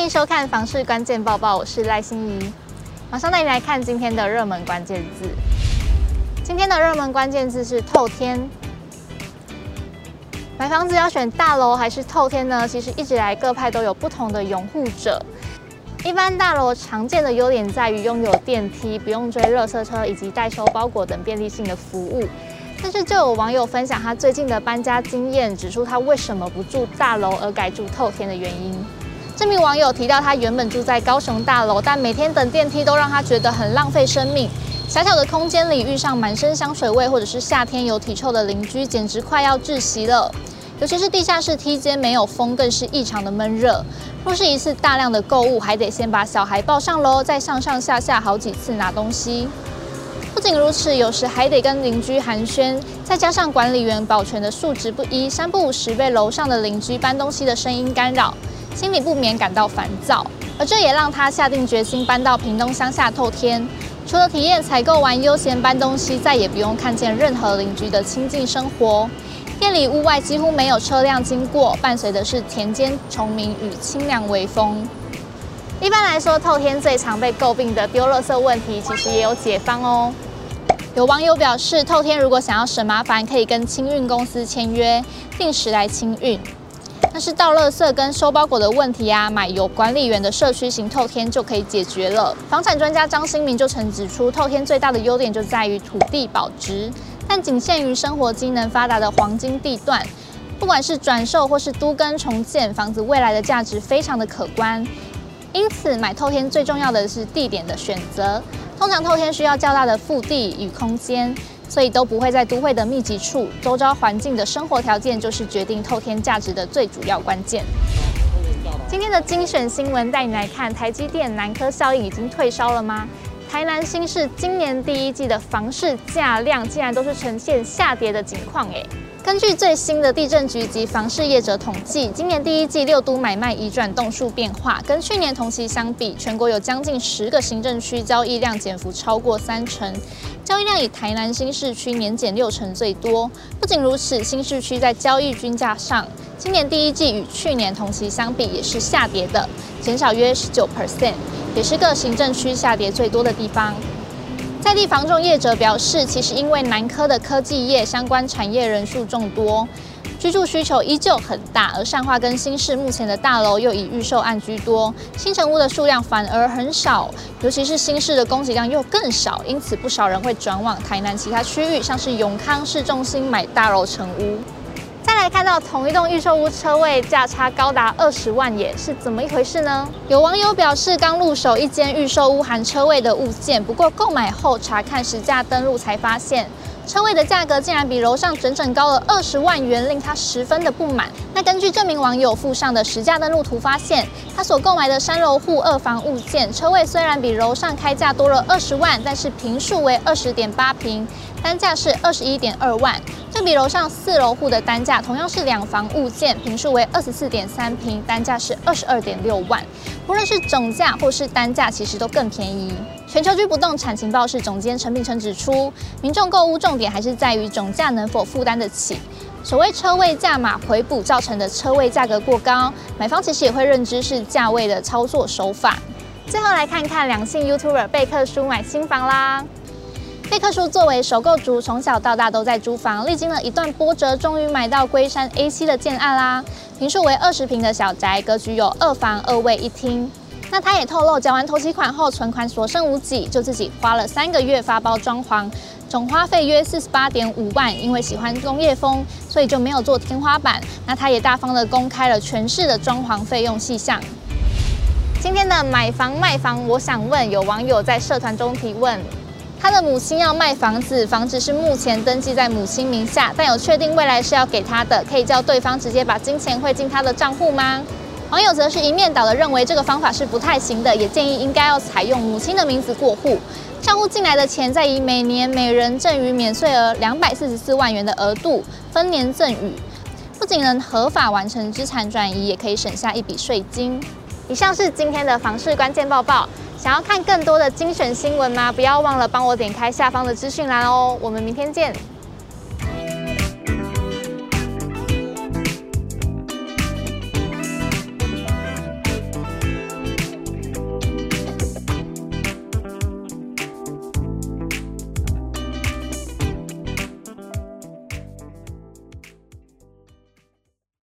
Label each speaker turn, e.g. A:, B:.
A: 欢迎收看房市关键报报，我是赖心怡，马上带你来看今天的热门关键字。今天的热门关键字是透天。买房子要选大楼还是透天呢？其实一直以来各派都有不同的拥护者。一般大楼常见的优点在于拥有电梯，不用追垃圾车以及代收包裹等便利性的服务。但是就有网友分享他最近的搬家经验，指出他为什么不住大楼而改住透天的原因。这名网友提到，他原本住在高雄大楼，但每天等电梯都让他觉得很浪费生命。狭小的空间里遇上满身香水味，或者是夏天有体臭的邻居，简直快要窒息了。尤其是地下室梯间没有风，更是异常的闷热。若是一次大量的购物，还得先把小孩抱上楼，再上上下下好几次拿东西。不仅如此，有时还得跟邻居寒暄，再加上管理员保全的素质不一，三不五时被楼上的邻居搬东西的声音干扰，心里不免感到烦躁。而这也让他下定决心搬到屏东乡下透天，除了体验采购完悠闲搬东西，再也不用看见任何邻居的清静生活。店里屋外几乎没有车辆经过，伴随的是田间虫鸣与清凉微风。一般来说，透天最常被诟病的丢垃圾问题，其实也有解方哦。有网友表示，透天如果想要省麻烦，可以跟清运公司签约，定时来清运。但是倒垃圾跟收包裹的问题啊，买有管理员的社区型透天就可以解决了。房产专家张新民就曾指出，透天最大的优点就在于土地保值。但仅限于生活机能发达的黄金地段，不管是转售或是都更重建，房子未来的价值非常的可观。因此，买透天最重要的是地点的选择。通常透天需要较大的腹地与空间，所以都不会在都会的密集处。周遭环境的生活条件就是决定透天价值的最主要关键。今天的精选新闻带你来看：台积电南科效应已经退烧了吗？台南新市今年第一季的房市价量竟然都是呈现下跌的情况诶。根据最新的地震局及房市业者统计，今年第一季六都买卖移转栋数变化，跟去年同期相比，全国有将近十个行政区交易量减幅超过三成，交易量以台南新市区年减六成最多。不仅如此，新市区在交易均价上，今年第一季与去年同期相比也是下跌的，减少约十九 percent。也是各行政区下跌最多的地方。在地房仲业者表示，其实因为南科的科技业相关产业人数众多，居住需求依旧很大，而善化跟新市目前的大楼又以预售案居多，新成屋的数量反而很少，尤其是新市的供给量又更少，因此不少人会转往台南其他区域，像是永康市中心买大楼成屋。再来看到同一栋预售屋车位价差高达二十万，也是怎么一回事呢？有网友表示，刚入手一间预售屋含车位的物件，不过购买后查看实价登录才发现，车位的价格竟然比楼上整整高了二十万元，令他十分的不满。那根据这名网友附上的实价登录图发现，他所购买的三楼户二房物件，车位虽然比楼上开价多了二十万，但是坪数为二十点八平，单价是二十一点二万。对比楼上四楼户的单价，同样是两房物件，坪数为二十四点三平，单价是二十二点六万。不论是总价或是单价，其实都更便宜。全球居不动产情报室总监陈秉承指出，民众购屋重点还是在于总价能否负担得起。所谓车位价码回补造成的车位价格过高，买方其实也会认知是价位的操作手法。最后来看看两性 YouTuber 贝克书买新房啦。贝克书作为首购族，从小到大都在租房，历经了一段波折，终于买到龟山 A7 的建案啦。坪数为二十坪的小宅，格局有二房二卫一厅。那他也透露，缴完头期款后，存款所剩无几，就自己花了三个月发包装潢，总花费约四十八点五万。因为喜欢工业风，所以就没有做天花板。那他也大方的公开了全市的装潢费用细项。今天的买房卖房，我想问，有网友在社团中提问。他的母亲要卖房子，房子是目前登记在母亲名下，但有确定未来是要给他的，可以叫对方直接把金钱汇进他的账户吗？网友则是一面倒的认为这个方法是不太行的，也建议应该要采用母亲的名字过户，账户进来的钱再以每年每人赠与免税额两百四十四万元的额度分年赠与，不仅能合法完成资产转移，也可以省下一笔税金。以上是今天的房市关键报报。想要看更多的精选新闻吗？不要忘了帮我点开下方的资讯栏哦。我们明天见。